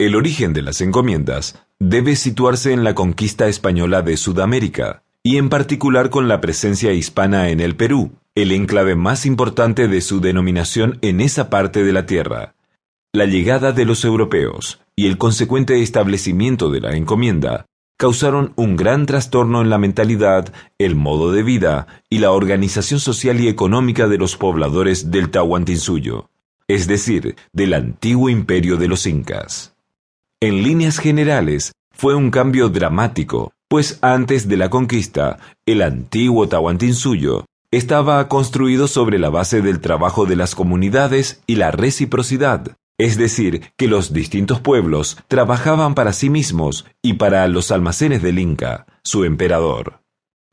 El origen de las encomiendas debe situarse en la conquista española de Sudamérica, y en particular con la presencia hispana en el Perú, el enclave más importante de su denominación en esa parte de la tierra. La llegada de los europeos y el consecuente establecimiento de la encomienda causaron un gran trastorno en la mentalidad, el modo de vida y la organización social y económica de los pobladores del Tahuantinsuyo, es decir, del antiguo imperio de los incas. En líneas generales, fue un cambio dramático, pues antes de la conquista, el antiguo Tahuantinsuyo estaba construido sobre la base del trabajo de las comunidades y la reciprocidad, es decir, que los distintos pueblos trabajaban para sí mismos y para los almacenes del Inca, su emperador.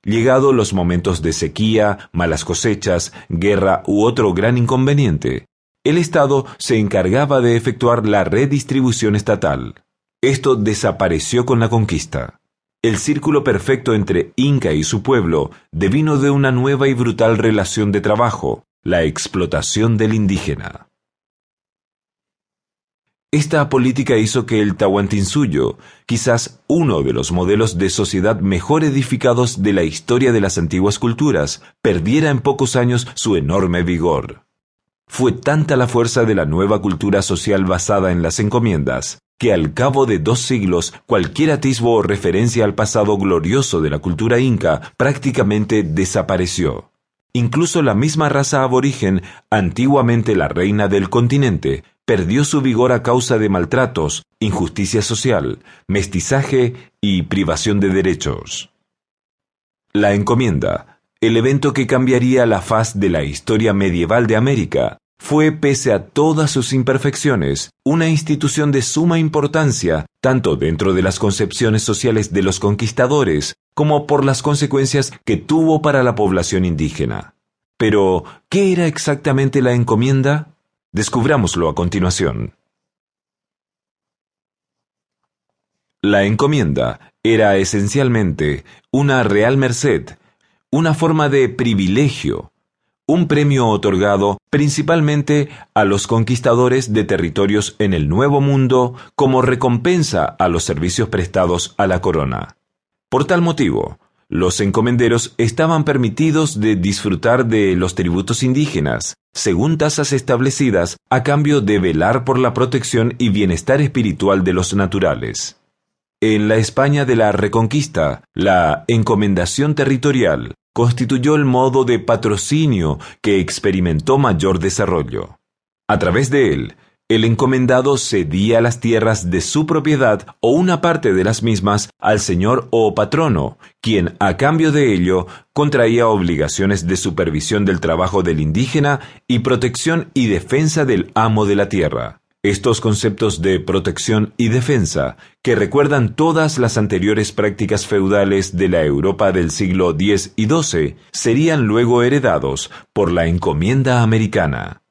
Llegado los momentos de sequía, malas cosechas, guerra u otro gran inconveniente, el Estado se encargaba de efectuar la redistribución estatal. Esto desapareció con la conquista. El círculo perfecto entre Inca y su pueblo devino de una nueva y brutal relación de trabajo, la explotación del indígena. Esta política hizo que el Tahuantinsuyo, quizás uno de los modelos de sociedad mejor edificados de la historia de las antiguas culturas, perdiera en pocos años su enorme vigor. Fue tanta la fuerza de la nueva cultura social basada en las encomiendas, que al cabo de dos siglos cualquier atisbo o referencia al pasado glorioso de la cultura inca prácticamente desapareció. Incluso la misma raza aborigen, antiguamente la reina del continente, perdió su vigor a causa de maltratos, injusticia social, mestizaje y privación de derechos. La encomienda, el evento que cambiaría la faz de la historia medieval de América fue, pese a todas sus imperfecciones, una institución de suma importancia, tanto dentro de las concepciones sociales de los conquistadores, como por las consecuencias que tuvo para la población indígena. Pero, ¿qué era exactamente la encomienda? Descubrámoslo a continuación. La encomienda era esencialmente una real merced una forma de privilegio, un premio otorgado principalmente a los conquistadores de territorios en el Nuevo Mundo como recompensa a los servicios prestados a la corona. Por tal motivo, los encomenderos estaban permitidos de disfrutar de los tributos indígenas, según tasas establecidas, a cambio de velar por la protección y bienestar espiritual de los naturales. En la España de la Reconquista, la encomendación territorial constituyó el modo de patrocinio que experimentó mayor desarrollo. A través de él, el encomendado cedía las tierras de su propiedad o una parte de las mismas al señor o patrono, quien, a cambio de ello, contraía obligaciones de supervisión del trabajo del indígena y protección y defensa del amo de la tierra. Estos conceptos de protección y defensa, que recuerdan todas las anteriores prácticas feudales de la Europa del siglo X y XII, serían luego heredados por la encomienda americana.